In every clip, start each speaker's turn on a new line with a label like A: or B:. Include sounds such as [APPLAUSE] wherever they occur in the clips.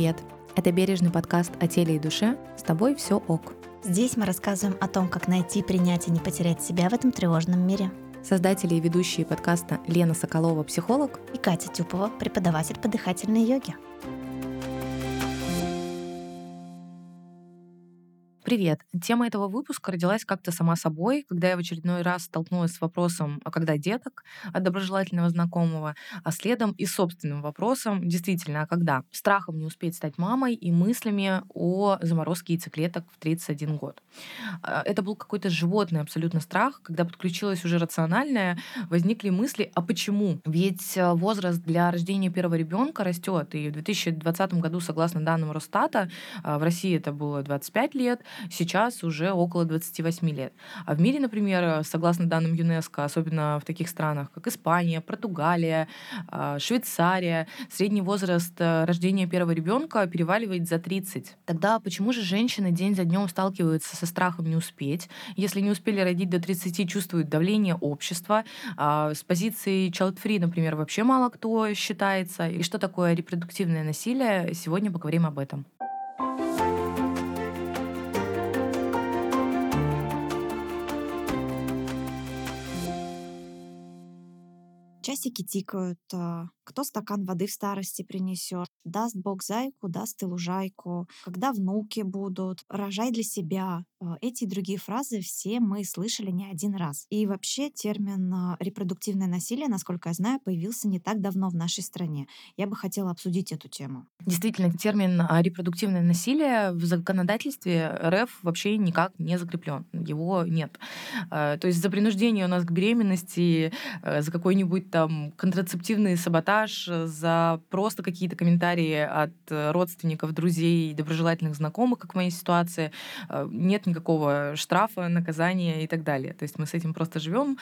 A: Привет! Это бережный подкаст о теле и душе. С тобой все ок.
B: Здесь мы рассказываем о том, как найти, принять и не потерять себя в этом тревожном мире.
A: Создатели и ведущие подкаста Лена Соколова, психолог,
B: И Катя Тюпова, преподаватель по дыхательной йоге.
A: Привет! Тема этого выпуска родилась как-то сама собой, когда я в очередной раз столкнулась с вопросом «А когда деток?» от доброжелательного знакомого, а следом и собственным вопросом «Действительно, а когда?» Страхом не успеть стать мамой и мыслями о заморозке яйцеклеток в 31 год. А, Это был какой-то животный абсолютно страх, когда подключилась уже рациональная, возникли мысли, а почему? Ведь э, возраст для рождения первого ребенка растет, и в 2020 году, согласно данным Росстата, а, в России это было 25 лет, сейчас уже около 28 лет. А в мире, например, согласно данным ЮНЕСКО, особенно в таких странах, как Испания, Португалия, а, Швейцария, средний возраст э, рождения первого ребенка переваливает за 30. Тогда почему же женщины день за днем сталкиваются со страхом не успеть? Если не успели родить до 30, чувствуют давление общества. А С позиции child-free, например, вообще мало кто считается. И что такое репродуктивное насилие? Сегодня поговорим об этом.
B: Часики тикают, а, кто стакан воды в старости принесет, даст Бог зайку, даст и лужайку, когда внуки будут, рожай для себя. А, Эти и другие фразы все мы слышали не один раз. И вообще термин а, репродуктивное насилие, насколько я знаю, появился не так давно в нашей стране. Я бы хотела обсудить эту тему.
A: Действительно, термин а, репродуктивное насилие в законодательстве РФ вообще никак не закреплен. Его нет. А, То есть за принуждение у нас к беременности, э, за какой-нибудь там контрацептивный саботаж, э, за просто какие-то комментарии от э, родственников, друзей, доброжелательных знакомых, как в моей ситуации, э, нет никакого штрафа, наказания и так далее. То есть мы с этим просто живем,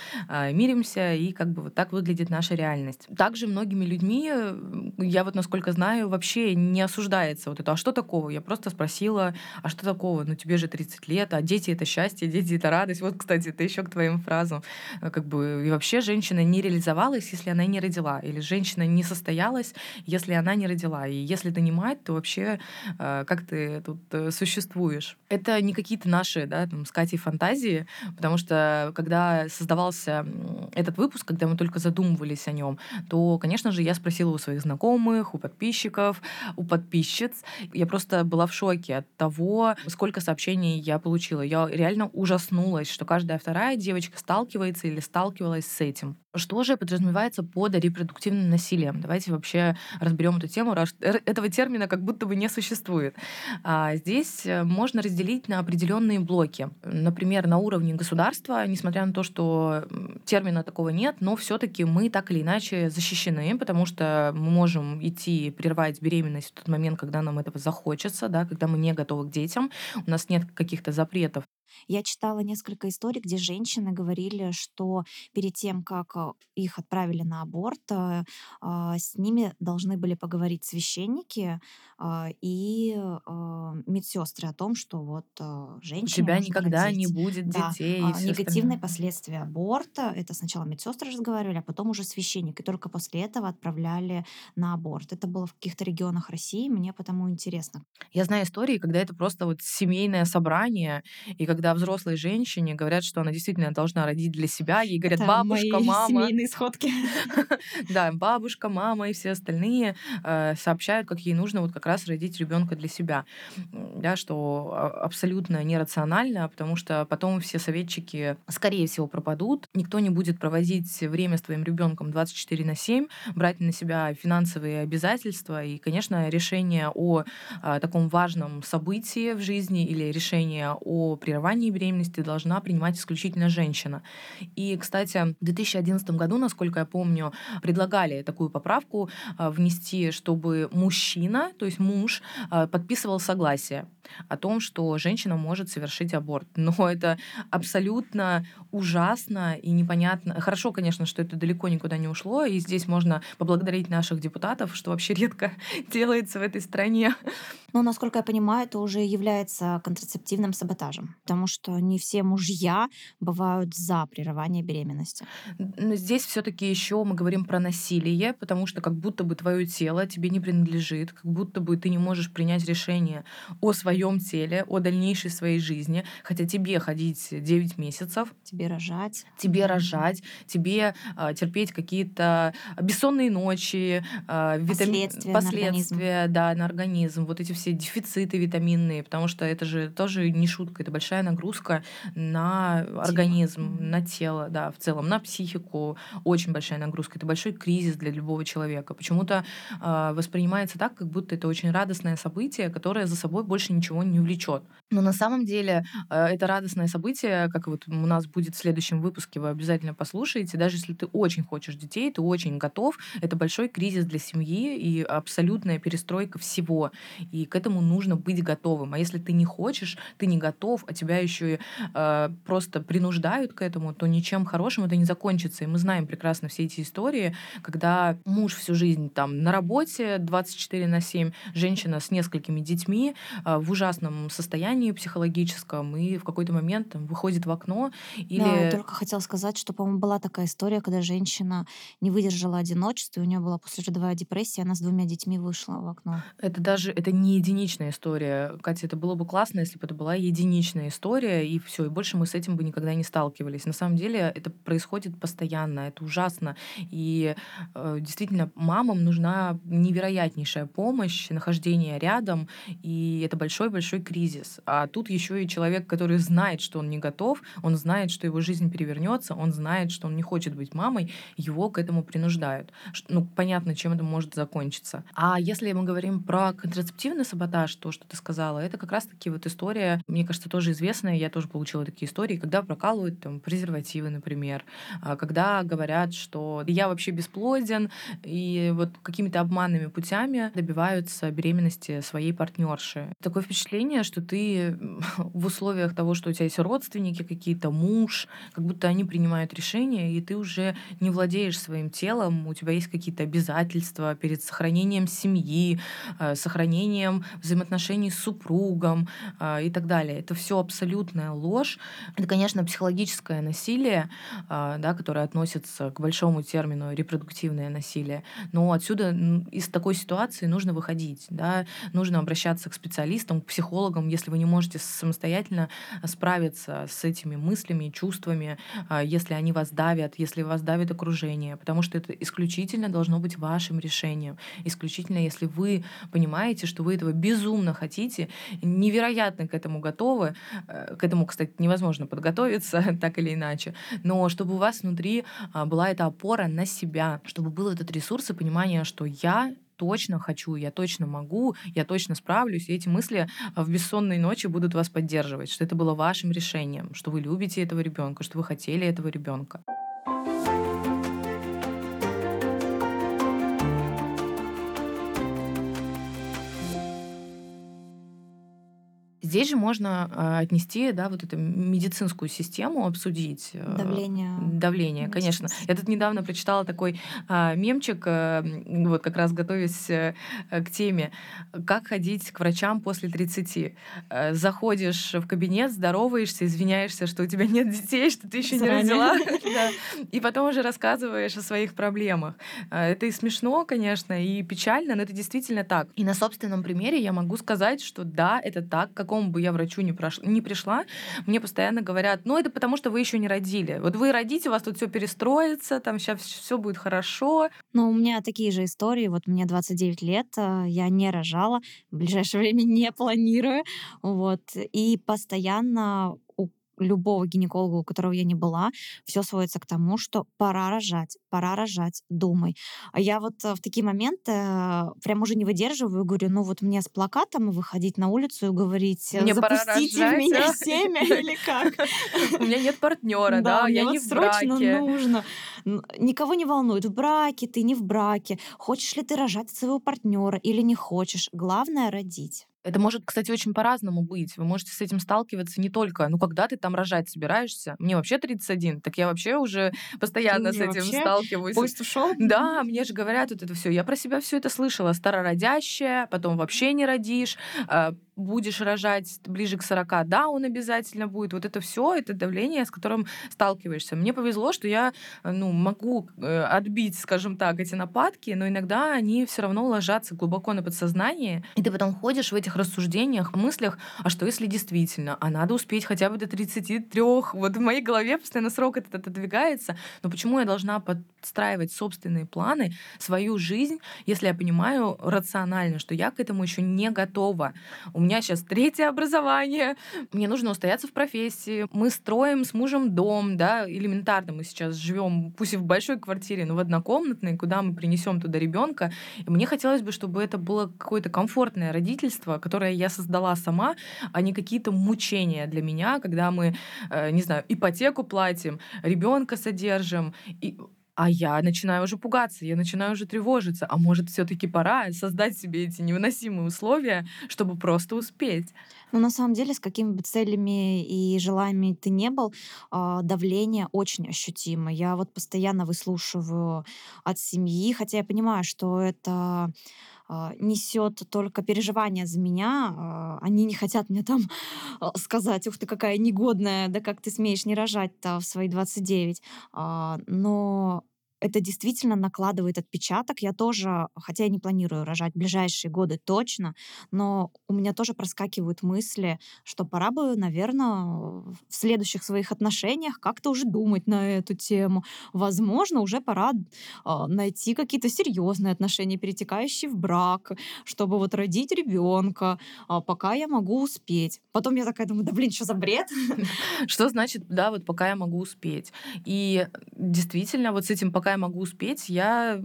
A: миримся, и как бы вот так выглядит наша реальность. Также многими людьми, э, я вот насколько знаю, вообще не осуждается вот это, а что такого? Я просто спросила, а что такого? Ну тебе же 30 лет, а дети это счастье, дети это радость. Вот, кстати, это еще к твоим фразам. Э, Как бы и вообще женщина не реализовалась, если она не родила, или женщина не состоялась, если она не родила. И если ты не мать, то вообще э, как ты тут э, существуешь? Это не какие-то наши, да, там, с Катей фантазии, потому что когда создавался этот выпуск, когда мы только задумывались о нем, то, конечно же, я спросила у своих знакомых, у подписчиков, у подписчиц. Я просто была в шоке от того, сколько сообщений я получила. Я реально ужаснулась, что каждая вторая девочка сталкивается или сталкивалась с этим. Что же подразумевается под репродуктивным насилием? Давайте вообще разберем эту тему, этого термина как будто бы не существует. А Здесь э, можно разделить на определенные блоки. Например, на уровне государства, несмотря на то, что термина такого нет, но все-таки мы так или иначе защищены, потому что мы можем идти прервать беременность в тот момент, когда нам этого захочется, да, когда мы не готовы к детям, у нас нет каких-то запретов.
B: Я читала несколько историй, где женщины говорили, что перед тем, как а, их отправили на аборт, а, а, с ними должны были поговорить священники а, и а, медсестры о том, что вот а,
A: У
B: женщине
A: тебя никогда не
B: родить.
A: будет
B: Да,
A: детей и
B: а,
A: все
B: негативные
A: остальное.
B: последствия аборта, это сначала медсестры разговаривали, а потом уже священник, и только после этого отправляли на аборт. Это было в каких-то регионах России, мне потому интересно.
A: Я знаю истории, когда это просто вот семейное собрание, и когда взрослой женщине говорят, что она действительно должна родить для себя, ей говорят
B: Это
A: бабушка,
B: мои
A: мама,
B: семейные сходки. [LAUGHS]
A: да, бабушка, мама и все остальные э, сообщают, как ей нужно вот как раз родить ребенка для себя, да, что а- абсолютно нерационально, потому что потом все советчики, скорее всего, пропадут, никто не будет проводить время с твоим ребенком 24 на 7, брать на себя финансовые обязательства, и, конечно, решение о а, таком важном событии в жизни или решение о прерывании беременности должна принимать исключительно женщина. И, кстати, в 2011 году, насколько я помню, предлагали такую поправку а, внести, чтобы мужчина, то есть муж, а, подписывал согласие о том, что женщина может совершить аборт. Но это абсолютно ужасно и непонятно. Хорошо, конечно, что это далеко никуда не ушло, и здесь можно поблагодарить наших депутатов, что вообще редко [LAUGHS] делается в этой стране.
B: Но, насколько я понимаю, это уже является контрацептивным саботажем, потому что не все мужья бывают за прерывание беременности.
A: Но здесь все-таки еще мы говорим про насилие, потому что как будто бы твое тело тебе не принадлежит, как будто бы ты не можешь принять решение о своем теле, о дальнейшей своей жизни, хотя тебе ходить 9 месяцев.
B: Тебе рожать.
A: Тебе рожать, тебе э, терпеть какие-то бессонные ночи, э,
B: витами... последствия,
A: последствия на да, на организм, вот эти все дефициты витаминные, потому что это же тоже не шутка, это большая нагрузка на организм, тело. на тело, да, в целом, на психику, очень большая нагрузка. Это большой кризис для любого человека. Почему-то э, воспринимается так, как будто это очень радостное событие, которое за собой больше ничего не влечет. Но на самом деле э, это радостное событие, как вот у нас будет в следующем выпуске, вы обязательно послушаете, даже если ты очень хочешь детей, ты очень готов, это большой кризис для семьи и абсолютная перестройка всего. И к этому нужно быть готовым. А если ты не хочешь, ты не готов, а тебя еще и э, просто принуждают к этому, то ничем хорошим это не закончится. И мы знаем прекрасно все эти истории, когда муж всю жизнь там на работе 24 на 7, женщина с несколькими детьми э, в ужасном состоянии психологическом, и в какой-то момент там, выходит в окно или... Да,
B: я только хотела сказать, что, по-моему, была такая история, когда женщина не выдержала одиночества, и у нее была послеродовая депрессия, она с двумя детьми вышла в окно.
A: Это даже это не единичная история. Катя, это было бы классно, если бы это была единичная история, и все, и больше мы с этим бы никогда не сталкивались. На самом деле это происходит постоянно, это ужасно. И э, действительно, мамам нужна невероятнейшая помощь, нахождение рядом, и это большой-большой кризис. А тут еще и человек, который знает, что он не готов, он знает, что его жизнь перевернется, он знает, что он не хочет быть мамой, его к этому принуждают. Ну, понятно, чем это может закончиться. А если мы говорим про контрацептивный саботаж, то, что ты сказала, это как раз-таки вот история, мне кажется, тоже известная, я тоже получила такие истории, когда прокалывают там презервативы, например, а, когда говорят, что я вообще бесплоден, и вот какими-то обманными путями добиваются беременности своей партнерши. Такое впечатление, что ты [LAUGHS] в условиях того, что у тебя есть родственники какие-то, муж, как будто они принимают решения, и ты уже не владеешь своим телом, у тебя есть какие-то обязательства перед сохранением семьи, э, сохранением взаимоотношений с супругом э, и так далее. Это все абсолютная ложь. Это, конечно, психологическое насилие, э, да, которое относится к большому термину репродуктивное насилие. Но отсюда из такой ситуации нужно выходить, да, нужно обращаться к специалистам, к психологам, если вы не можете самостоятельно справиться с этими мыслями, чувствами, если они вас давят, если вас давит окружение, потому что это исключительно должно быть вашим решением. Исключительно, если вы понимаете, что вы этого безумно хотите, невероятно к этому готовы, э, к этому, кстати, невозможно подготовиться [LAUGHS] так или иначе, но чтобы у вас внутри а, была эта опора на себя, чтобы был этот ресурс и понимание, что я точно хочу, я точно могу, я точно справлюсь. И эти мысли в бессонные ночи будут вас поддерживать, что это было вашим решением, что вы любите этого ребенка, что вы хотели этого ребенка. Здесь же можно э, отнести, да, вот эту медицинскую систему, обсудить.
B: Э, давление.
A: Давление, конечно. Я тут недавно прочитала такой э, мемчик, э, вот как раз готовясь э, к теме, как ходить к врачам после 30. Э, заходишь в кабинет, здороваешься, извиняешься, что у тебя нет детей, что ты еще не родила, [LAUGHS] [LAUGHS] и потом уже рассказываешь о своих проблемах. Это и смешно, конечно, и печально, но это действительно так. И на собственном примере я могу сказать, что да, это так, какому какому бы я врачу не, прош... не пришла, мне постоянно говорят, ну это потому, что вы еще не родили. Вот вы родите, у вас тут все перестроится, там сейчас все будет хорошо.
B: Ну, у меня такие же истории. Вот мне 29 лет, э, я не рожала, в ближайшее [LAUGHS] время не планирую. Вот. И постоянно любого гинеколога, у которого я не была, все сводится к тому, что пора рожать, пора рожать, думай. А я вот э, в такие моменты э, прям уже не выдерживаю, говорю, ну вот мне с плакатом выходить на улицу и говорить,
A: мне
B: запустите в меня [LAUGHS] семя [LAUGHS] или как?
A: У меня нет партнера, да, я не в
B: браке. нужно. Никого не волнует, в браке ты, не в браке. Хочешь ли ты рожать своего партнера или не хочешь. Главное — родить.
A: Это может, кстати, очень по-разному быть. Вы можете с этим сталкиваться не только, ну, когда ты там рожать собираешься. Мне вообще 31, так я вообще уже постоянно
B: Ты
A: с этим
B: вообще
A: сталкиваюсь.
B: Поезд ушел?
A: Да, мне же говорят вот это все. Я про себя все это слышала. Старородящая, потом вообще не родишь, а, будешь рожать ближе к 40, да, он обязательно будет. Вот это все, это давление, с которым сталкиваешься. Мне повезло, что я ну, могу э, отбить, скажем так, эти нападки, но иногда они все равно ложатся глубоко на подсознание, и ты потом ходишь в этих рассуждениях, мыслях, а что если действительно, а надо успеть хотя бы до 33, вот в моей голове постоянно срок этот отодвигается, но почему я должна подстраивать собственные планы, свою жизнь, если я понимаю рационально, что я к этому еще не готова. У меня сейчас третье образование, мне нужно устояться в профессии, мы строим с мужем дом, да, элементарно мы сейчас живем, пусть и в большой квартире, но в однокомнатной, куда мы принесем туда ребенка. И мне хотелось бы, чтобы это было какое-то комфортное родительство, которое я создала сама, а не какие-то мучения для меня, когда мы, э, не знаю, ипотеку платим, ребенка содержим, и а я начинаю уже пугаться, я начинаю уже тревожиться. А может, все-таки пора создать себе эти невыносимые условия, чтобы просто успеть.
B: Но на самом деле, с какими бы целями и желаниями ты не был, а, давление очень ощутимо. Я вот постоянно выслушиваю от семьи, хотя я понимаю, что это несет только переживания за меня. А, они не хотят мне там сказать, ух ты, какая негодная, да как ты смеешь не рожать-то в свои 29. Но это действительно накладывает отпечаток. Я тоже, хотя я не планирую рожать в ближайшие годы точно, но у меня тоже проскакивают мысли, что пора бы, наверное, в следующих своих отношениях как-то уже думать на эту тему. Возможно, уже пора э, найти какие-то серьезные отношения, перетекающие в брак, чтобы вот родить ребенка, э, пока я могу успеть. Потом я такая думаю, да блин, что за бред? [LAUGHS]
A: Что значит, да, вот пока я могу успеть? И действительно, вот с этим пока пока я могу успеть, я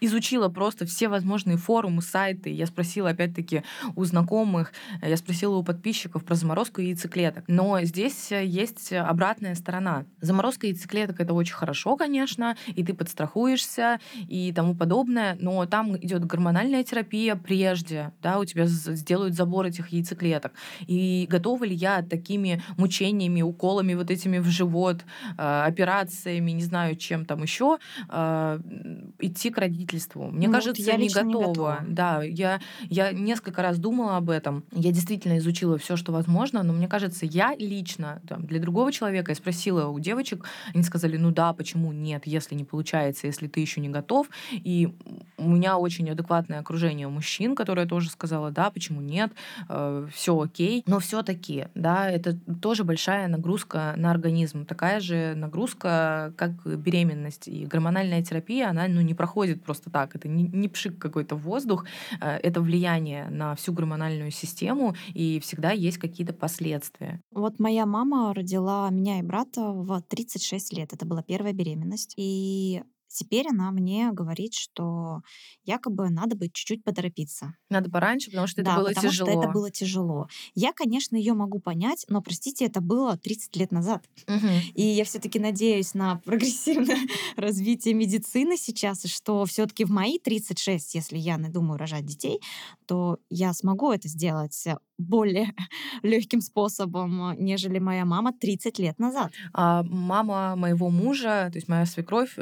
A: изучила просто все возможные форумы, сайты. Я спросила, опять-таки, у знакомых, я спросила у подписчиков про заморозку яйцеклеток. Но здесь есть обратная сторона. Заморозка яйцеклеток — это очень хорошо, конечно, и ты подстрахуешься и тому подобное, но там идет гормональная терапия прежде, да, у тебя сделают забор этих яйцеклеток. И готова ли я такими мучениями, уколами вот этими в живот, э, операциями, не знаю, чем там еще, э, идти к родительству. Мне ну, кажется, я не готова. не готова. Да, я, я несколько раз думала об этом. Я действительно изучила все, что возможно, но мне кажется, я лично там, для другого человека, я спросила у девочек, они сказали, ну да, почему нет, если не получается, если ты еще не готов. И у меня очень адекватное окружение мужчин, которое тоже сказала, да, почему нет, э, все окей. Но все-таки, да, это тоже большая нагрузка на организм. Такая же нагрузка, как беременность и гормональная гормональная терапия, она ну, не проходит просто так. Это не, не пшик какой-то воздух, э, это влияние на всю гормональную систему, и всегда есть какие-то последствия.
B: Вот моя мама родила меня и брата в 36 лет. Это была первая беременность. И Теперь она мне говорит, что якобы надо бы чуть-чуть поторопиться.
A: Надо пораньше, потому что это
B: да,
A: было
B: потому
A: тяжело.
B: что это было тяжело. Я, конечно, ее могу понять, но, простите, это было 30 лет назад.
A: Угу.
B: И я все-таки надеюсь на прогрессивное [LAUGHS] развитие медицины сейчас, и что все-таки в мои 36, если я надумаю рожать детей, то я смогу это сделать более [LAUGHS] легким способом, нежели моя мама 30 лет назад.
A: А мама моего мужа, то есть моя свекровь,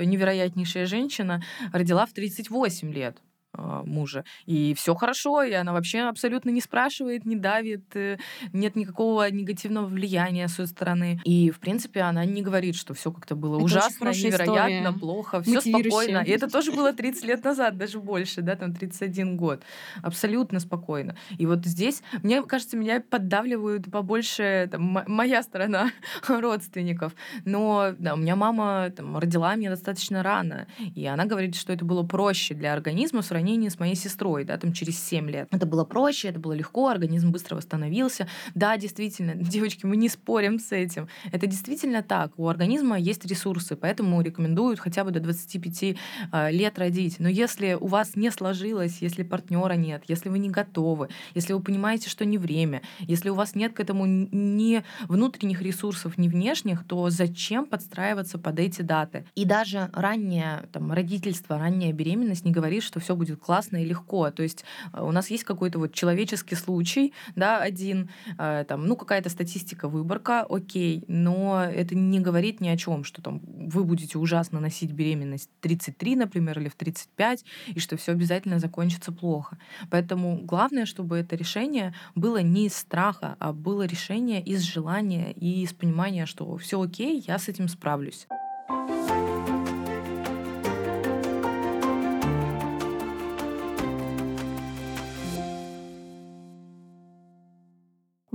A: невероятнейшая женщина, родила в 38 лет. А, мужа. И все хорошо, и она вообще абсолютно не спрашивает, не давит, э, нет никакого негативного влияния с ее стороны. И, в принципе, она не говорит, что все как-то было это ужасно, невероятно, история. плохо, все спокойно. И это тоже было 30 лет назад, даже больше, да, там 31 год. Абсолютно спокойно. И вот здесь, мне кажется, меня поддавливают побольше там, моя сторона [LAUGHS] родственников. Но да, у меня мама там, родила меня достаточно рано, и она говорит, что это было проще для организма в сравнении с моей сестрой, да, там через 7 лет. Это было проще, это было легко, организм быстро восстановился. Да, действительно, [LAUGHS] девочки, мы не спорим с этим. Это действительно так. У организма есть ресурсы, поэтому рекомендуют хотя бы до 25 а, лет родить. Но если у вас не сложилось, если партнера нет, если вы не готовы, если вы понимаете, что не время, если у вас нет к этому ни внутренних ресурсов, ни внешних, то зачем подстраиваться под эти даты? И даже раннее там, родительство, ранняя беременность не говорит, что все будет будет классно и легко. То есть э, у нас есть какой-то вот человеческий случай, да, один, э, там, ну, какая-то статистика, выборка, окей, но это не говорит ни о чем, что там вы будете ужасно носить беременность 33, например, или в 35, и что все обязательно закончится плохо. Поэтому главное, чтобы это решение было не из страха, а было решение из желания и из понимания, что все окей, я с этим справлюсь.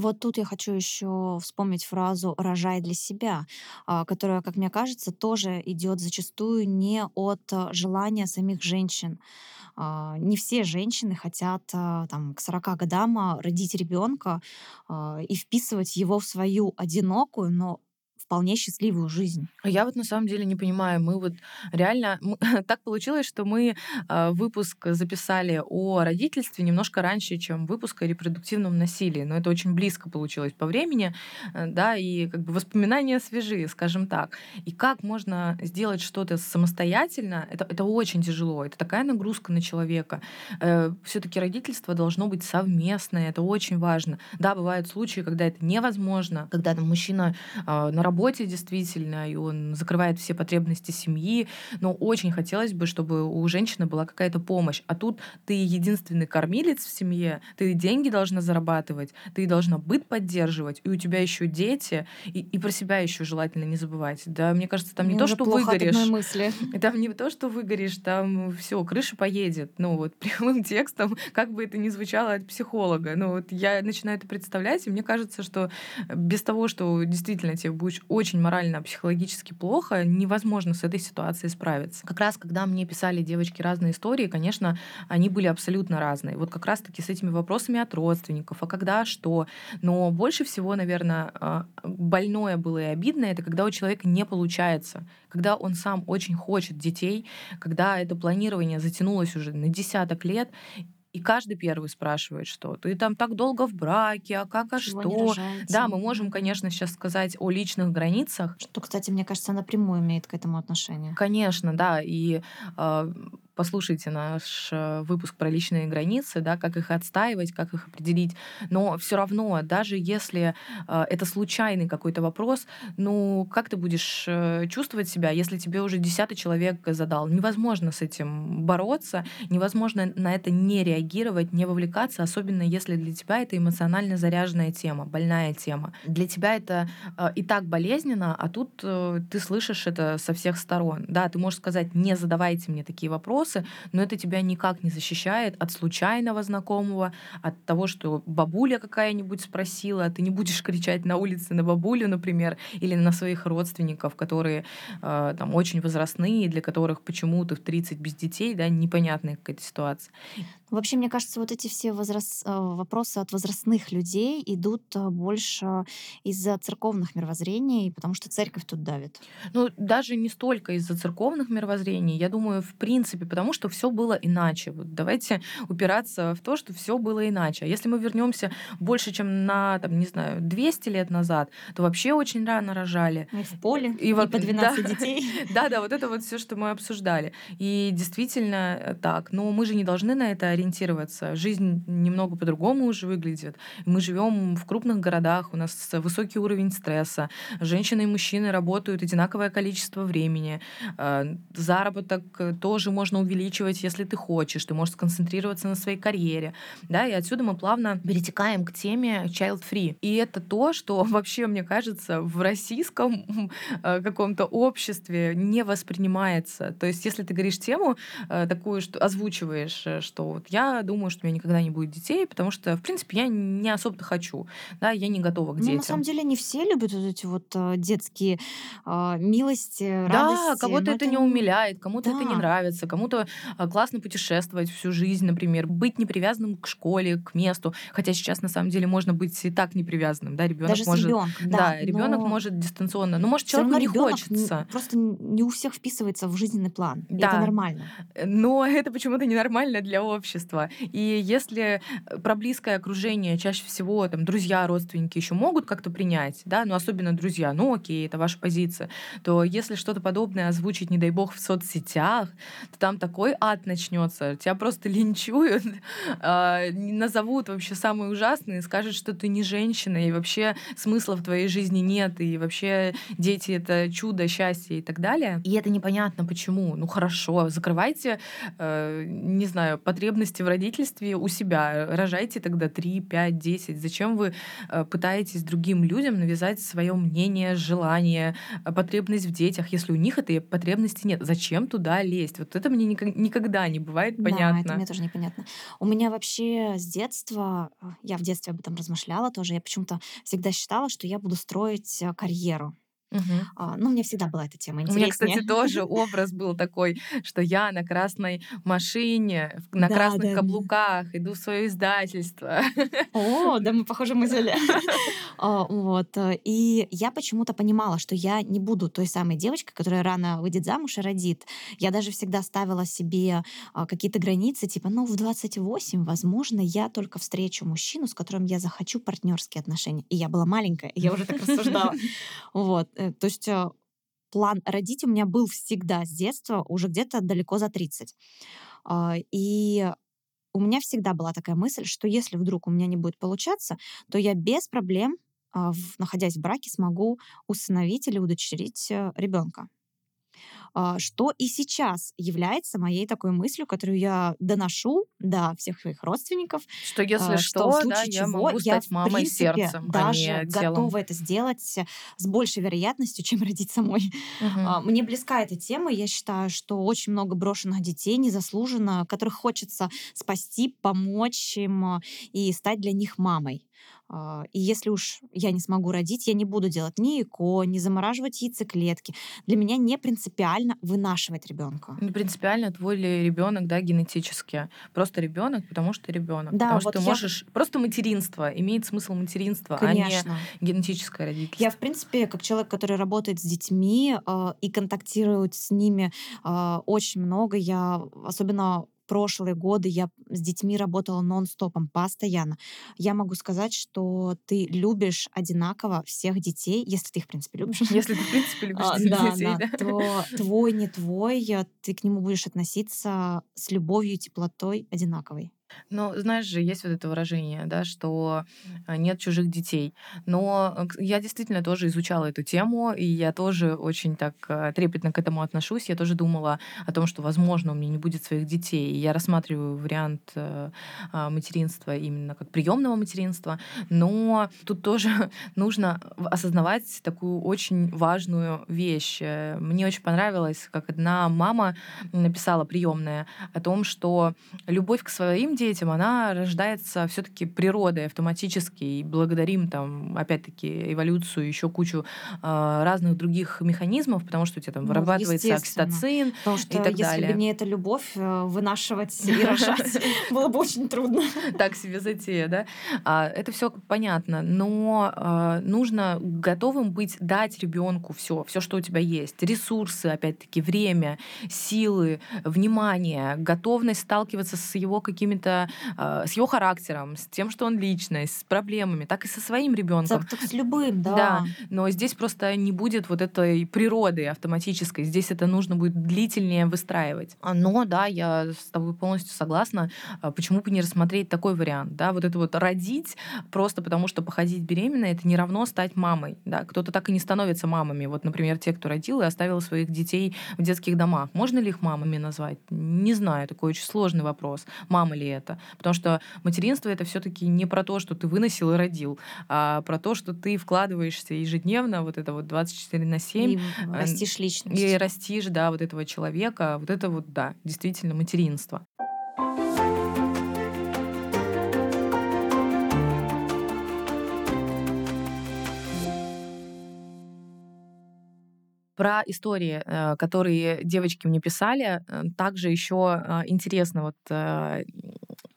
B: Вот тут я хочу еще вспомнить фразу «рожай для себя», а, которая, как мне кажется, тоже идет зачастую не от а, желания самих женщин. А, не все женщины хотят там, к 40 годам родить ребенка и вписывать его в свою одинокую, но вполне счастливую жизнь.
A: А я вот на самом деле не понимаю, мы вот реально мы, [LAUGHS] так получилось, что мы э, выпуск записали о родительстве немножко раньше, чем выпуск о репродуктивном насилии, но это очень близко получилось по времени, э, да, и как бы воспоминания свежие, скажем так. И как можно сделать что-то самостоятельно, это, это очень тяжело, это такая нагрузка на человека. Э, Все-таки родительство должно быть совместное, это очень важно. Да, бывают случаи, когда это невозможно, когда там мужчина э, на работе работе действительно, и он закрывает все потребности семьи, но очень хотелось бы, чтобы у женщины была какая-то помощь. А тут ты единственный кормилец в семье, ты деньги должна зарабатывать, ты должна быт поддерживать, и у тебя еще дети, и, и про себя еще желательно не забывать. Да, мне кажется, там не Мне то, что выгоришь.
B: мысли. [LAUGHS]
A: Там не то, что выгоришь, там все, крыша поедет. Ну вот [LAUGHS] прямым текстом, как бы это ни звучало от психолога. Ну вот я начинаю это представлять, и мне кажется, что без того, что действительно тебе будет очень морально-психологически плохо, невозможно с этой ситуацией справиться. Как раз, когда мне писали девочки разные истории, конечно, они были абсолютно разные. Вот как раз-таки с этими вопросами от родственников, а когда, что. Но больше всего, наверное, а, больное было и обидное, это когда у человека не получается, когда он сам очень хочет детей, когда это планирование затянулось уже на десяток лет, и каждый первый спрашивает, что ты там так долго в браке, а как, а что? Да, мы можем, конечно, сейчас сказать о личных границах.
B: Что, кстати, мне кажется, напрямую имеет к этому отношение.
A: Конечно, да. И э, послушайте наш э, выпуск про личные границы, да, как их отстаивать, как их определить. Но все равно, даже если э, это случайный какой-то вопрос, ну как ты будешь э, чувствовать себя, если тебе уже десятый человек задал? Невозможно с этим бороться, невозможно на это не реагировать, не вовлекаться, особенно если для тебя это эмоционально заряженная тема, больная тема. Для тебя это и так болезненно, а тут ты слышишь это со всех сторон. Да, ты можешь сказать, не задавайте мне такие вопросы, вопросы, но это тебя никак не защищает от случайного знакомого, от того, что бабуля какая-нибудь спросила, ты не будешь [LAUGHS] кричать на улице на бабулю, например, или на своих родственников, которые э, там очень возрастные, для которых почему-то в 30 без детей, да, непонятная какая-то ситуация.
B: Вообще, мне кажется, вот эти все возраст... Э, вопросы от возрастных людей идут э, больше из-за церковных мировоззрений, потому что церковь тут давит.
A: Ну, даже не столько из-за церковных мировоззрений, я думаю, в принципе, потому что все было иначе. Вот давайте упираться в то, что все было иначе. А если мы вернемся больше, чем на, там, не знаю, 200 лет назад, то вообще очень рано рожали.
B: И в поле, и, и по 12 да, [LAUGHS] детей.
A: Да, да, вот это вот все, что мы обсуждали. И действительно так. Но мы же не должны на это ориентироваться. Жизнь немного по-другому уже выглядит. Мы живем в крупных городах, у нас высокий уровень стресса. Женщины и мужчины работают одинаковое количество времени. Э, заработок тоже можно увеличивать, если ты хочешь. Ты можешь сконцентрироваться на своей карьере. Да, и отсюда мы плавно перетекаем к теме child-free. И это то, что [LAUGHS] вообще, мне кажется, в российском э, каком-то обществе не воспринимается. То есть, если ты говоришь тему э, такую, что озвучиваешь, что вот я думаю, что у меня никогда не будет детей, потому что, в принципе, я не особо-то хочу, да, я не готова к детям. Ну,
B: на самом деле, не все любят вот эти вот э, детские э, милости,
A: радости. Да, кого-то это, это не умиляет, кому-то да. это не нравится, кому-то э, классно путешествовать всю жизнь, например, быть не привязанным к школе, к месту, хотя сейчас на самом деле можно быть и так не привязанным, да, ребенок
B: Даже
A: может,
B: ребенком,
A: да, да ребенок но... может дистанционно, но может человеку не хочется,
B: просто не у всех вписывается в жизненный план, да. это нормально.
A: Но это почему-то ненормально для общества общества. И если про близкое окружение чаще всего там друзья, родственники еще могут как-то принять, да, ну особенно друзья, ну окей, это ваша позиция, то если что-то подобное озвучить, не дай бог, в соцсетях, то там такой ад начнется, тебя просто линчуют, [LAUGHS] а, назовут вообще самые ужасные, скажут, что ты не женщина, и вообще смысла в твоей жизни нет, и вообще дети — это чудо, счастье и так далее. И это непонятно почему. Ну хорошо, закрывайте, э, не знаю, потребности в родительстве у себя, рожайте тогда 3, 5, 10. Зачем вы э, пытаетесь другим людям навязать свое мнение, желание, э, потребность в детях, если у них этой потребности нет? Зачем туда лезть? Вот это мне никогда не бывает понятно.
B: Да, это мне тоже непонятно. У меня вообще с детства, я в детстве об этом размышляла тоже, я почему-то всегда считала, что я буду строить карьеру. А, ну, мне всегда была эта тема
A: У меня, кстати,
B: интереснее.
A: тоже образ был такой, что я на красной машине, на
B: Да,
A: красных
B: да, да.
A: каблуках иду в свое издательство. [LAUGHS]
B: О, да, мы похоже мысли. [LAUGHS] А, Вот. э, И я почему-то понимала, что я не буду той самой девочкой, которая рано выйдет замуж и родит. Я даже всегда ставила себе а, какие-то границы, типа, ну, в 28, возможно, я только встречу мужчину, с которым я захочу партнерские отношения. И я была маленькая, я уже так рассуждала. [LAUGHS] Вот. Э, То есть э, план родить у меня был всегда с детства, уже где-то далеко за 30. А, И у меня всегда была такая мысль, что если вдруг у меня не будет получаться, то я без проблем, а, находясь в браке, смогу усыновить или удочерить ребенка. Что и сейчас является моей такой мыслью, которую я доношу до всех своих родственников,
A: Что если
B: а,
A: что,
B: в
A: да,
B: случае
A: я
B: чего
A: могу
B: я,
A: стать
B: в
A: мамой
B: принципе,
A: сердцем, а
B: даже
A: не телом.
B: готова это сделать с большей вероятностью, чем [LAUGHS] родить самой. А, Мне близка эта тема. Я считаю, что очень много брошенных детей незаслуженно, которых хочется спасти, помочь им а, и стать для них мамой. А, И если уж я не смогу родить, я не буду делать ни ЭКО, не замораживать яйцеклетки. Для меня не принципиально вынашивать ребенка.
A: Не принципиально твой ли ребенок, да, генетически. Просто ребенок, потому что ребенок.
B: Да,
A: потому что
B: вот
A: ты
B: я-
A: можешь. Просто материнство имеет смысл материнства, а не
B: Конечно.
A: генетическое родительство.
B: Я, в принципе, как человек, который работает с детьми э, и контактирует с ними э, очень много, я особенно прошлые годы я с детьми работала нон-стопом, постоянно. Я могу сказать, что ты любишь одинаково всех детей, если ты их, в принципе, любишь. [LAUGHS]
A: Если ты, в принципе, любишь
B: А, [LAUGHS]
A: детей,
B: да,
A: да.
B: да, то твой, не твой, э, ты к нему будешь относиться с любовью и теплотой одинаковой.
A: Ну, знаешь же, есть вот это выражение, да, что э, нет чужих детей. Но э, я действительно тоже изучала эту тему, и я тоже очень так э, трепетно к этому отношусь. Я тоже думала о том, что, возможно, у меня не будет своих детей. И я рассматриваю вариант а, материнства именно как приемного материнства. Но тут тоже [LAUGHS] нужно осознавать такую очень важную вещь. Мне очень понравилось, как одна мама написала приемная о том, что любовь к своим детям, она рождается все-таки природой автоматически. И благодарим там, опять-таки, эволюцию, еще кучу э, разных других механизмов, потому что у тебя там
B: Ну,
A: вырабатывается окситоцин
B: Потому что
A: и так
B: если
A: далее.
B: бы не эта любовь, э, вынашивать [LAUGHS] и рожать [LAUGHS] было бы очень трудно.
A: так себе затея, да? А, это все понятно, но а, нужно готовым быть дать ребенку все, все, что у тебя есть, ресурсы, опять-таки, время, силы, внимание, готовность сталкиваться с его какими-то, а, с его характером, с тем, что он личность, с проблемами, так и со своим ребенком.
B: Так, так с любым, да.
A: Да, но здесь просто не будет вот этой природы автоматической. Здесь это нужно будет длительнее выстраивать. А, Но да, я с тобой полностью согласна. А Почему бы не рассмотреть такой вариант? Да, вот это вот родить просто потому, что походить беременной, это не равно стать мамой. Да? Кто-то так и не становится мамами. Вот, например, те, кто родил и оставил своих детей в детских домах. Можно ли их мамами назвать? Не знаю, такой очень сложный вопрос. Мама ли это? Потому что материнство это все-таки не про то, что ты выносил и родил, а про то, что ты вкладываешься ежедневно, вот это вот 24 на 7,
B: И растишь личность.
A: и растишь, да, вот этого человека, вот это вот, да, действительно материнство. Про истории, э, которые девочки мне писали, э, также еще э, интересно вот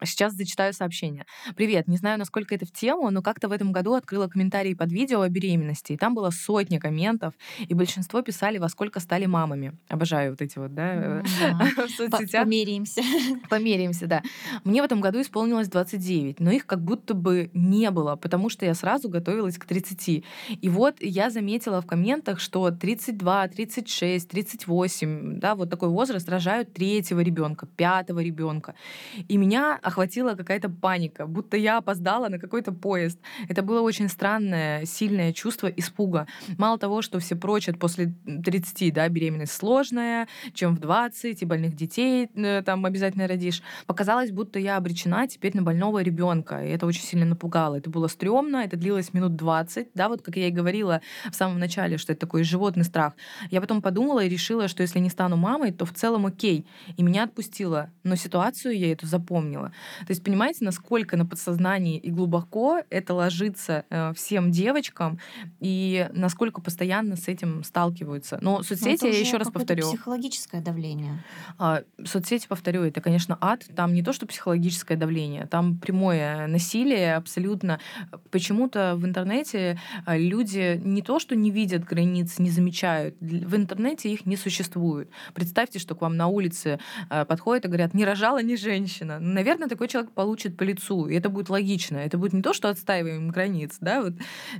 A: Сейчас зачитаю сообщение. Привет, не знаю, насколько это в тему, но как-то в этом году открыла комментарии под видео о беременности, и там было сотня комментов, и большинство писали, во сколько стали мамами. Обожаю вот эти вот, да, [LAUGHS] в
B: соцсетях. Померяемся. [LAUGHS]
A: Померяемся, да. Мне в этом году исполнилось 29, но их как будто бы не было, потому что я сразу готовилась к 30. И вот я заметила в комментах, что 32, 36, 38, да, вот такой возраст рожают третьего ребенка, пятого ребенка. И меня охватила какая-то паника, будто я опоздала на какой-то поезд. Это было очень странное, сильное чувство испуга. Мало того, что все прочат после 30, да, беременность сложная, чем в 20, и больных детей э, там обязательно родишь. Показалось, будто я обречена теперь на больного ребенка, и это очень сильно напугало. Это было стрёмно, это длилось минут 20, да, вот как я и говорила в самом начале, что это такой животный страх. Я потом подумала и решила, что если не стану мамой, то в целом окей. И меня отпустило. Но ситуацию я эту запомнила. То есть понимаете, насколько на подсознании и глубоко это ложится э, всем девочкам, и насколько постоянно с этим сталкиваются. Но соцсети, Но я еще раз повторю.
B: Психологическое давление.
A: А, соцсети, повторю, это, конечно, ад. Там не то, что психологическое давление, там прямое насилие абсолютно. Почему-то в интернете а, люди не то, что не видят границ, не замечают. В интернете их не существует. Представьте, что к вам на улице а, подходят и говорят, не рожала ни женщина. Наверное, такой человек получит по лицу, и это будет логично. Это будет не то, что отстаиваем границ, да, вот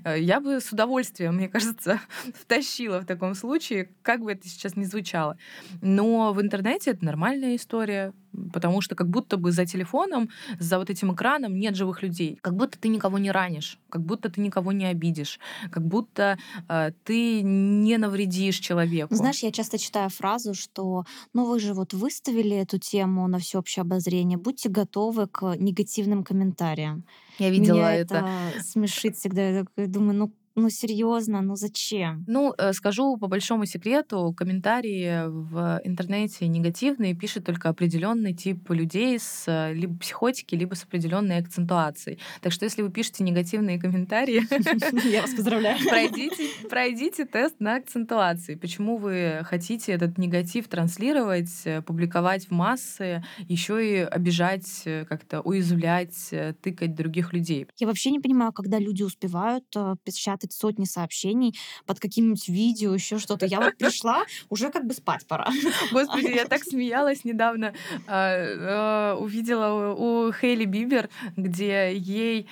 A: э, я бы с удовольствием, мне кажется, [LAUGHS] втащила в таком случае, как бы это сейчас ни звучало. Но в интернете это нормальная история, потому что как будто бы за телефоном, за вот этим экраном нет живых людей. Как будто ты никого не ранишь, как будто ты никого не обидишь, как будто э, ты не навредишь человеку.
B: Знаешь, я часто читаю фразу, что ну вы же вот выставили эту тему на всеобщее обозрение, будьте готовы к негативным комментариям.
A: Я видела
B: Меня
A: это.
B: это смешит всегда. Я думаю, ну ну, серьезно, ну зачем?
A: Ну, э, скажу по большому секрету, комментарии в интернете негативные пишет только определенный тип людей с э, либо психотики, либо с определенной акцентуацией. Так что, если вы пишете негативные комментарии, [LAUGHS]
B: я вас поздравляю.
A: Пройдите, пройдите тест на акцентуации. Почему вы хотите этот негатив транслировать, э, публиковать в массы, еще и обижать, как-то уязвлять, тыкать других людей?
B: Я вообще не понимаю, когда люди успевают печатать печатать сотни сообщений под каким-нибудь видео, еще что-то. Я вот пришла, уже как бы спать пора. [LAUGHS]
A: Господи, я так смеялась недавно. А, а, увидела у Хейли Бибер, где ей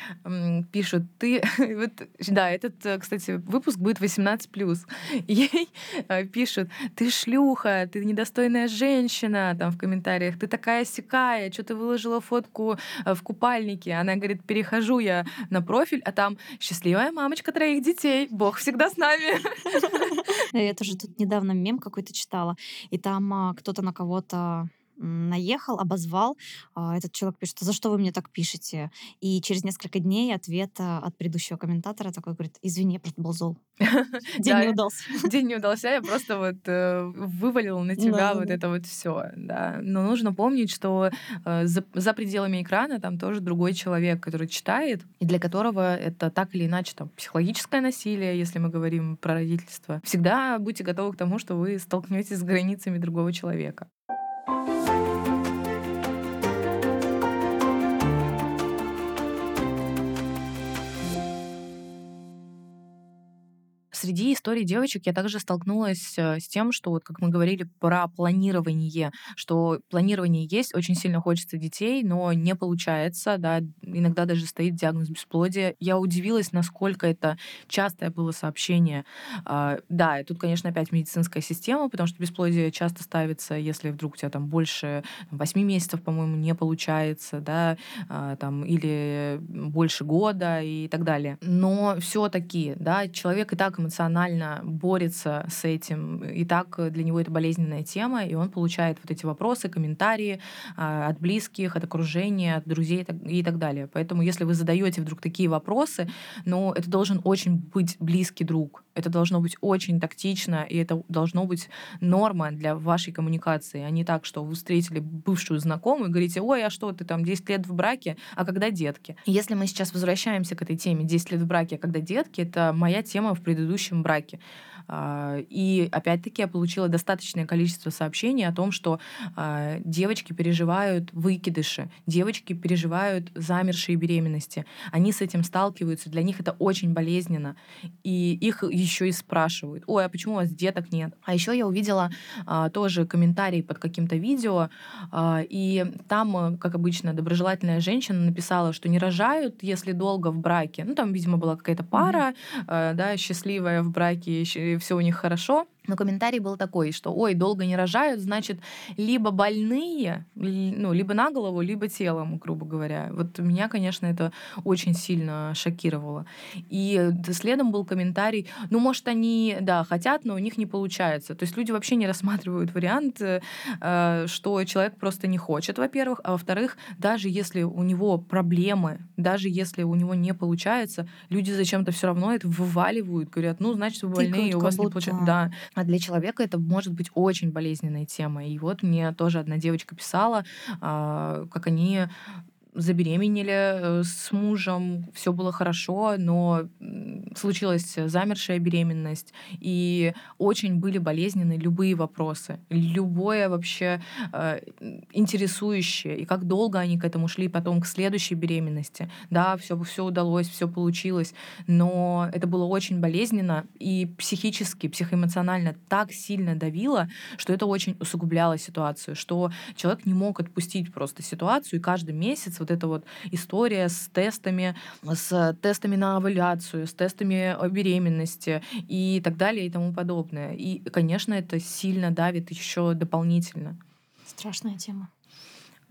A: пишут, ты... [LAUGHS] Вот, да, этот, э, кстати, выпуск будет 18+. [LAUGHS] Ей э, пишут, ты шлюха, ты недостойная женщина, там в комментариях, ты такая сякая, что ты выложила фотку э, в купальнике. Она говорит, перехожу я на профиль, а там счастливая мамочка троих детей. Бог всегда с нами. [LAUGHS]
B: Я тоже тут недавно мем какой-то читала, и там а, кто-то на кого-то наехал, обозвал. А, этот человек пишет, за что вы мне так пишете? И через несколько дней ответ а, от предыдущего комментатора такой говорит, извини, я просто был зол. [LAUGHS] День не удался. [LAUGHS]
A: День не удался, я просто вот э, вывалила на тебя вот это вот все. Но нужно помнить, что э, за пределами экрана там тоже другой человек, который читает, и для которого это так или иначе там психологическое насилие, если мы говорим про родительство. Всегда будьте готовы к тому, что вы столкнетесь с границами другого человека. Среди историй девочек я также столкнулась э, с тем, что вот как мы говорили про планирование, что планирование есть, очень сильно хочется детей, но не получается, да, иногда даже стоит диагноз бесплодия. Я удивилась, насколько это частое было сообщение. А, да, и тут, конечно, опять медицинская система, потому что бесплодие часто ставится, если вдруг у тебя там больше 8 месяцев, по-моему, не получается, да, а, там, или больше года и так далее. Но все-таки, да, человек и так эмоционально эмоционально борется с этим, и так для него это болезненная тема, и он получает вот эти вопросы, комментарии а, от близких, от окружения, от друзей и так далее. Поэтому если вы задаете вдруг такие вопросы, ну, это должен очень быть близкий друг, это должно быть очень тактично, и это должно быть норма для вашей коммуникации, а не так, что вы встретили бывшую знакомую и говорите, ой, а что ты там 10 лет в браке, а когда детки? Если мы сейчас возвращаемся к этой теме 10 лет в браке, а когда детки, это моя тема в предыдущем браке. А, и опять-таки я получила достаточное количество сообщений о том, что а, девочки переживают выкидыши, девочки переживают замершие беременности. Они с этим сталкиваются, для них это очень болезненно. И их еще и спрашивают, ой, а почему у вас деток нет? А еще я увидела а, тоже комментарий под каким-то видео, и там, как обычно, доброжелательная женщина написала, что не рожают, если долго в браке. Ну, там, видимо, была какая-то пара, mm-hmm. да, счастливая в браке, и все у них хорошо. Но комментарий был такой, что ой, долго не рожают, значит, либо больные, ну, либо на голову, либо телом, грубо говоря. Вот меня, конечно, это очень сильно шокировало. И следом был комментарий, ну, может, они, да, хотят, но у них не получается. То есть люди вообще не рассматривают вариант, э, что человек просто не хочет, во-первых, а во-вторых, даже если у него проблемы, даже если у него не получается, люди зачем-то все равно это вываливают, говорят, ну, значит, вы больные, у вас не получается. Да. А для человека это может быть очень болезненная тема. И вот мне тоже одна девочка писала, а, как они забеременели э, с мужем, все было хорошо, но случилась замершая беременность, и очень были болезненны любые вопросы, любое вообще э, интересующее, и как долго они к этому шли потом к следующей беременности. Да, все, все удалось, все получилось, но это было очень болезненно и психически, психоэмоционально так сильно давило, что это очень усугубляло ситуацию, что человек не мог отпустить просто ситуацию, и каждый месяц вот эта вот история с тестами, с тестами на овуляцию, с тестами о беременности и так далее и тому подобное. И, конечно, это сильно давит еще дополнительно.
B: Страшная тема.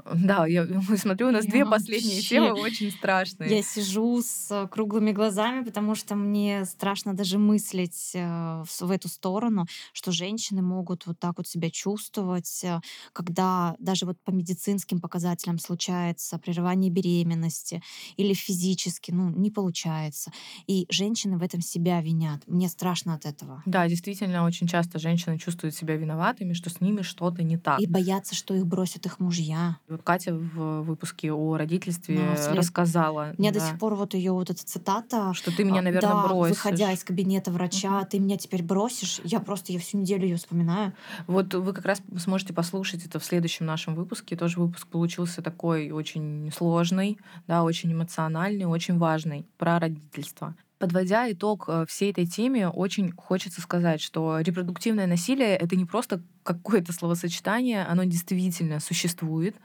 A: Да, [LAUGHS] я смотрю, у нас я две последние вообще... темы очень страшные.
B: Я сижу с круглыми глазами, потому что мне страшно даже мыслить э, в эту сторону, что женщины могут вот так вот себя чувствовать, э, когда даже вот по медицинским показателям случается прерывание беременности или физически, ну, не получается. И женщины в этом себя винят. Мне страшно от этого.
A: Да, действительно, очень часто женщины чувствуют себя виноватыми, что с ними что-то не так.
B: И боятся, что их бросят их мужья.
A: Катя в выпуске о родительстве да, рассказала.
B: Меня да. до сих пор вот ее вот эта цитата.
A: Что ты меня, а, наверное,
B: да,
A: бросишь.
B: выходя из кабинета врача, угу. ты меня теперь бросишь. Я просто я всю неделю ее вспоминаю.
A: Вот вы как раз сможете послушать это в следующем нашем выпуске. Тоже выпуск получился такой очень сложный, да, очень эмоциональный, очень важный про родительство. Подводя итог э, всей этой теме, очень хочется сказать, что репродуктивное насилие — это не просто какое-то словосочетание, оно действительно существует.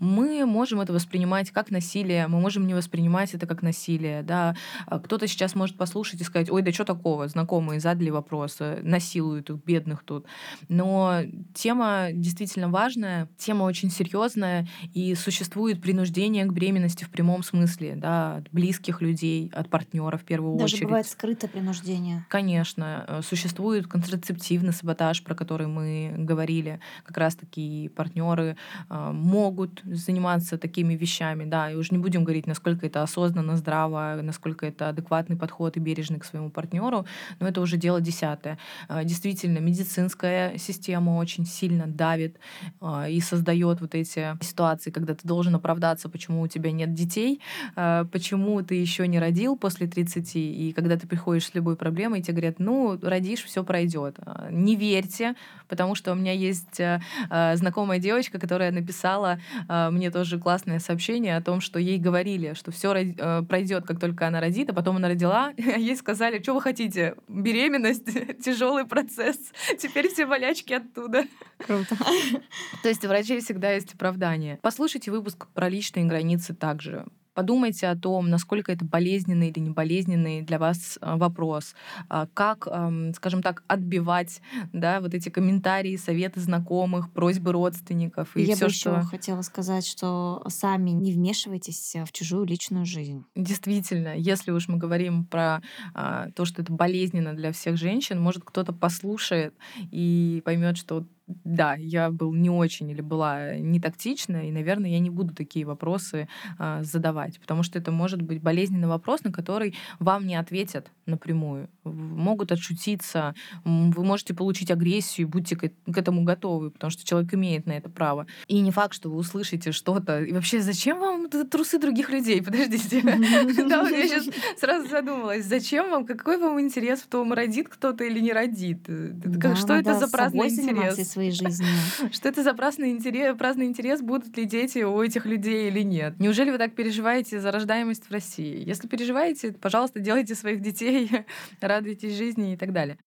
A: Мы можем это воспринимать как насилие, мы можем не воспринимать это как насилие. Да? А кто-то сейчас может послушать и сказать, ой, да что такого, знакомые задали вопрос, насилуют их, бедных тут. Но тема действительно важная, тема очень серьезная, и существует принуждение к беременности в прямом смысле, да, от близких людей, от партнера в первую
B: Даже
A: очередь.
B: Бывает скрытое принуждение.
A: Конечно. Э, существует контрацептивный саботаж, про который мы говорили, как раз-таки партнеры а, могут заниматься такими вещами, да, и уже не будем говорить, насколько это осознанно, здраво, насколько это адекватный подход и бережный к своему партнеру, но это уже дело десятое. А, действительно, медицинская система очень сильно давит и создает вот эти ситуации, когда ты должен оправдаться, почему у тебя нет детей, почему ты еще не родил после 30, и когда ты приходишь с любой проблемой, тебе говорят, ну, родишь, все пройдет. Не верьте, потому что у меня есть э, э, знакомая девочка, которая написала э, мне тоже классное сообщение о том, что ей говорили, что все пройдет, как только она родит, а потом она родила, [LAUGHS] а ей сказали, что вы хотите, беременность, [LAUGHS] тяжелый процесс, теперь все болячки оттуда.
B: Круто. [LAUGHS]
A: То есть у врачей всегда есть оправдание. Послушайте выпуск про личные границы также. Подумайте о том, насколько это болезненный или не болезненный для вас а, вопрос, а, как, скажем так, отбивать да, вот эти комментарии, советы знакомых, просьбы родственников и
B: Я
A: все,
B: бы
A: что...
B: еще хотела сказать, что сами не вмешивайтесь в чужую личную жизнь.
A: Действительно, если уж мы говорим про а, то, что это болезненно для всех женщин, может кто-то послушает и поймет, что да, я был не очень или была не тактична, и, наверное, я не буду такие вопросы а, задавать, потому что это может быть болезненный вопрос, на который вам не ответят напрямую. Могут отшутиться, вы можете получить агрессию, будьте к, к этому готовы, потому что человек имеет на это право. И не факт, что вы услышите что-то. И вообще, зачем вам трусы других людей? [LAUGHS] Подождите. [LAUGHS] Да, я сейчас сразу задумалась, зачем вам, какой вам интерес в том, родит кто-то или не родит? Что это за праздный интерес?
B: Своей жизни. [LAUGHS]
A: Что это за праздный интерес, праздный интерес, будут ли дети у этих людей или нет? Неужели вы так переживаете за рождаемость в России? Если переживаете, пожалуйста, делайте своих детей, [LAUGHS] радуйтесь жизни и так далее.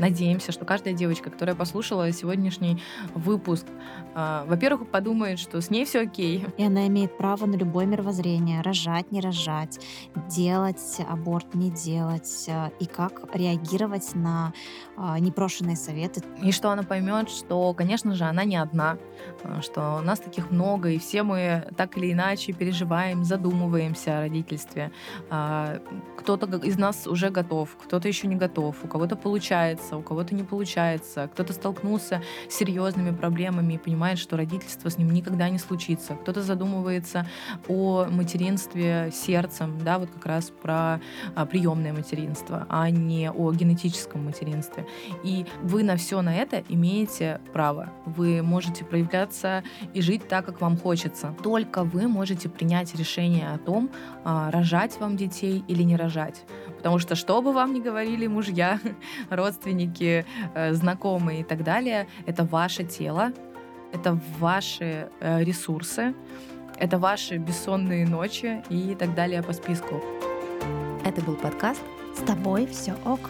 A: Надеемся, что каждая девочка, которая послушала сегодняшний выпуск, э, во-первых, подумает, что с ней все окей.
B: И она имеет право на любое мировоззрение, рожать, не рожать, делать аборт, не делать, э, и как реагировать на э, непрошенные советы.
A: И что она поймет, что, конечно же, она не одна, что у нас таких много, и все мы так или иначе переживаем, задумываемся о родительстве. Кто-то из нас уже готов, кто-то еще не готов, у кого-то получается, получается, у кого-то не получается, кто-то столкнулся с серьезными проблемами и понимает, что родительство с ним никогда не случится, кто-то задумывается о материнстве сердцем, да, вот как раз про а, приемное материнство, а не о генетическом материнстве. И вы на все на это имеете право. Вы можете проявляться и жить так, как вам хочется. Только вы можете принять решение о том, а, рожать вам детей или не рожать. Потому что что бы вам ни говорили мужья, [LAUGHS] родственники, э, знакомые и так далее, это ваше тело, это ваши э, ресурсы, это ваши бессонные ночи и так далее по списку.
B: Это был подкаст «С тобой все ок».